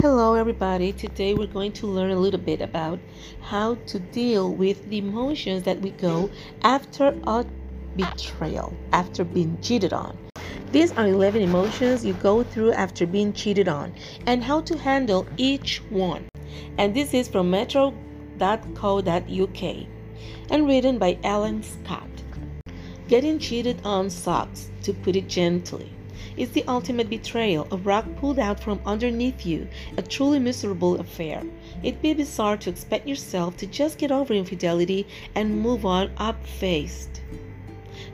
Hello, everybody. Today we're going to learn a little bit about how to deal with the emotions that we go after a betrayal, after being cheated on. These are 11 emotions you go through after being cheated on and how to handle each one. And this is from metro.co.uk and written by Ellen Scott. Getting cheated on sucks, to put it gently is the ultimate betrayal, a rug pulled out from underneath you, a truly miserable affair. It'd be bizarre to expect yourself to just get over infidelity and move on up faced.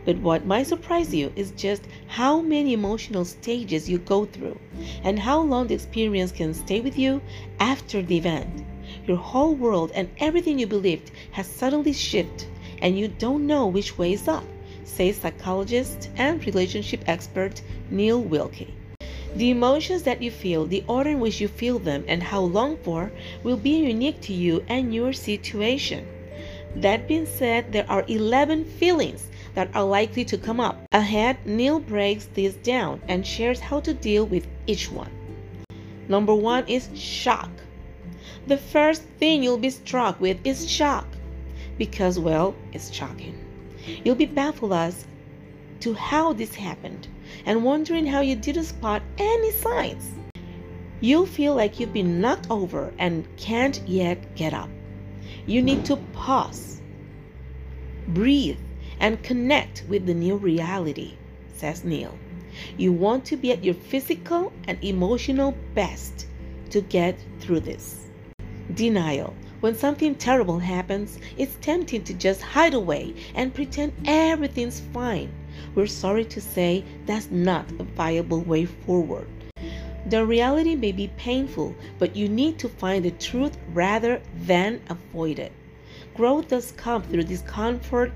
But what might surprise you is just how many emotional stages you go through and how long the experience can stay with you after the event. Your whole world and everything you believed has suddenly shifted and you don't know which way is up says psychologist and relationship expert Neil Wilkie. The emotions that you feel, the order in which you feel them, and how long for will be unique to you and your situation. That being said, there are 11 feelings that are likely to come up. Ahead, Neil breaks this down and shares how to deal with each one. Number one is shock. The first thing you'll be struck with is shock because, well, it's shocking. You'll be baffled as to how this happened and wondering how you didn't spot any signs. You'll feel like you've been knocked over and can't yet get up. You need to pause, breathe, and connect with the new reality, says Neil. You want to be at your physical and emotional best to get through this. Denial when something terrible happens, it's tempting to just hide away and pretend everything's fine. We're sorry to say that's not a viable way forward. The reality may be painful, but you need to find the truth rather than avoid it. Growth does come through discomfort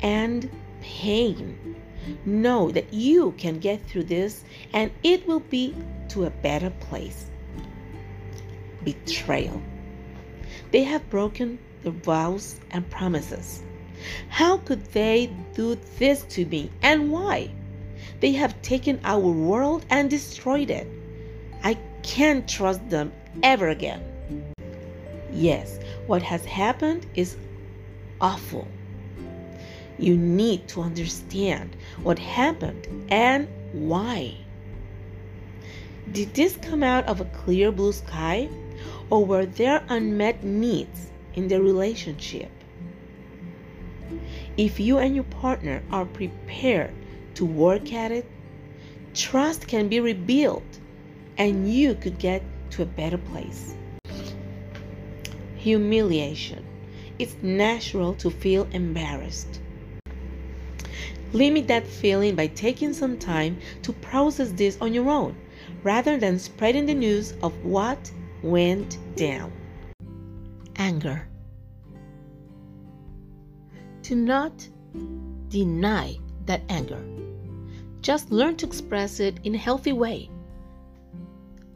and pain. Know that you can get through this and it will be to a better place. Betrayal. They have broken their vows and promises. How could they do this to me and why? They have taken our world and destroyed it. I can't trust them ever again. Yes, what has happened is awful. You need to understand what happened and why. Did this come out of a clear blue sky? Or were there unmet needs in the relationship? If you and your partner are prepared to work at it, trust can be rebuilt and you could get to a better place. Humiliation. It's natural to feel embarrassed. Limit that feeling by taking some time to process this on your own rather than spreading the news of what went down. Anger. Do not deny that anger. Just learn to express it in a healthy way.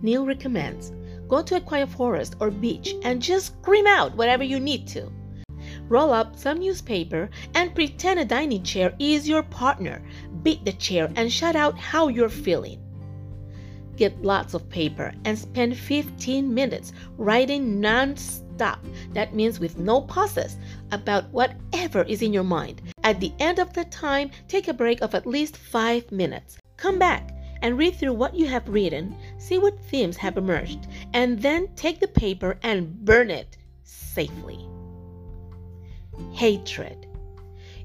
Neil recommends go to a quiet forest or beach and just scream out whatever you need to. Roll up some newspaper and pretend a dining chair is your partner. Beat the chair and shout out how you're feeling. Get lots of paper and spend 15 minutes writing non-stop. That means with no pauses about whatever is in your mind. At the end of the time, take a break of at least 5 minutes. Come back and read through what you have written, see what themes have emerged, and then take the paper and burn it safely. Hatred.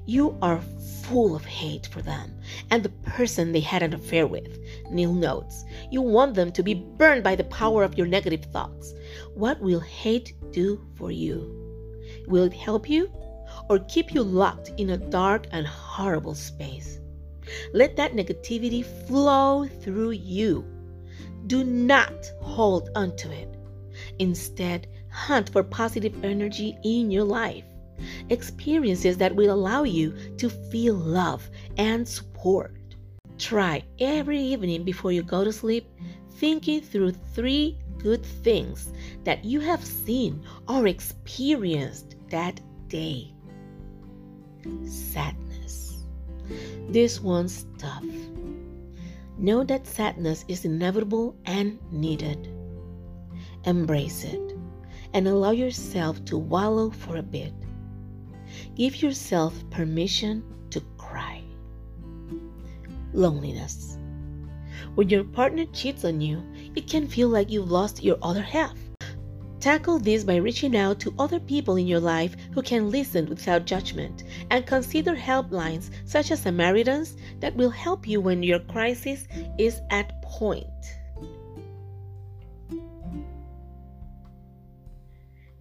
You are full of hate for them and the person they had an affair with. Neil notes, you want them to be burned by the power of your negative thoughts. What will hate do for you? Will it help you or keep you locked in a dark and horrible space? Let that negativity flow through you. Do not hold onto it. Instead, hunt for positive energy in your life. Experiences that will allow you to feel love and support. Try every evening before you go to sleep thinking through three good things that you have seen or experienced that day. Sadness. This one's tough. Know that sadness is inevitable and needed. Embrace it and allow yourself to wallow for a bit. Give yourself permission. Loneliness. When your partner cheats on you, it can feel like you've lost your other half. Tackle this by reaching out to other people in your life who can listen without judgment and consider helplines such as Samaritans that will help you when your crisis is at point.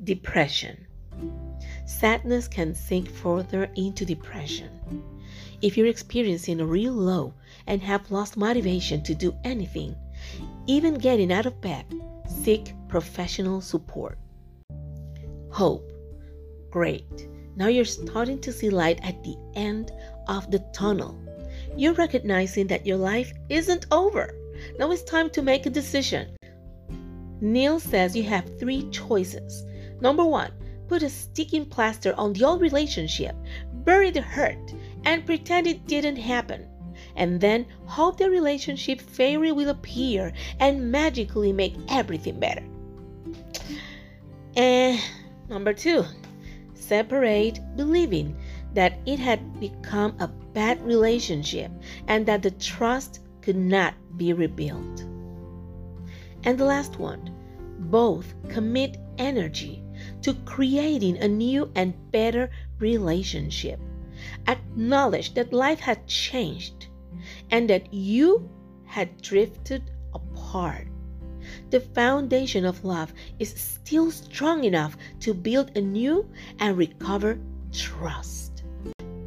Depression. Sadness can sink further into depression. If you're experiencing a real low and have lost motivation to do anything, even getting out of bed, seek professional support. Hope. Great. Now you're starting to see light at the end of the tunnel. You're recognizing that your life isn't over. Now it's time to make a decision. Neil says you have three choices. Number one, put a sticking plaster on the old relationship, bury the hurt, and pretend it didn't happen and then hope the relationship fairy will appear and magically make everything better. And number two, separate believing that it had become a bad relationship and that the trust could not be rebuilt. And the last one, both commit energy to creating a new and better relationship. Acknowledge that life had changed and that you had drifted apart. The foundation of love is still strong enough to build a new and recover trust.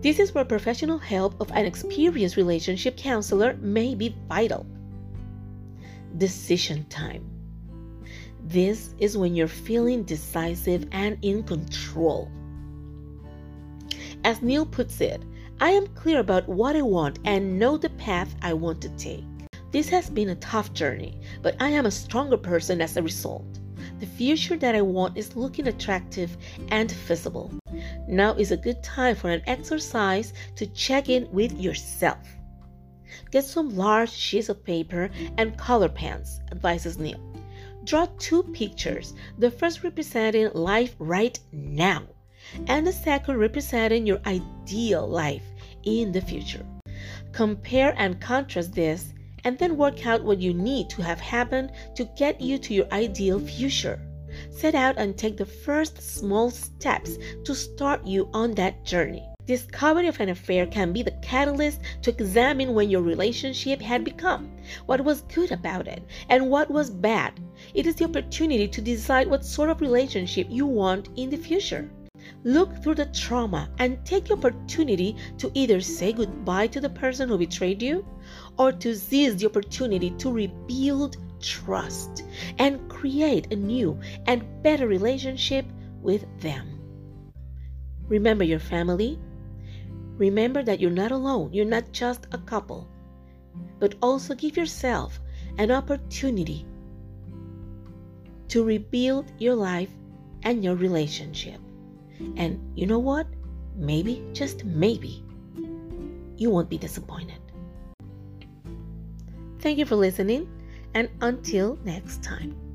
This is where professional help of an experienced relationship counselor may be vital. Decision time. This is when you're feeling decisive and in control. As Neil puts it, I am clear about what I want and know the path I want to take. This has been a tough journey, but I am a stronger person as a result. The future that I want is looking attractive and visible. Now is a good time for an exercise to check in with yourself. Get some large sheets of paper and color pens, advises Neil. Draw two pictures, the first representing life right now and the second representing your ideal life in the future. Compare and contrast this and then work out what you need to have happen to get you to your ideal future. Set out and take the first small steps to start you on that journey. Discovery of an affair can be the catalyst to examine when your relationship had become, what was good about it, and what was bad. It is the opportunity to decide what sort of relationship you want in the future. Look through the trauma and take the opportunity to either say goodbye to the person who betrayed you or to seize the opportunity to rebuild trust and create a new and better relationship with them. Remember your family. Remember that you're not alone, you're not just a couple, but also give yourself an opportunity to rebuild your life and your relationship. And you know what? Maybe, just maybe, you won't be disappointed. Thank you for listening, and until next time.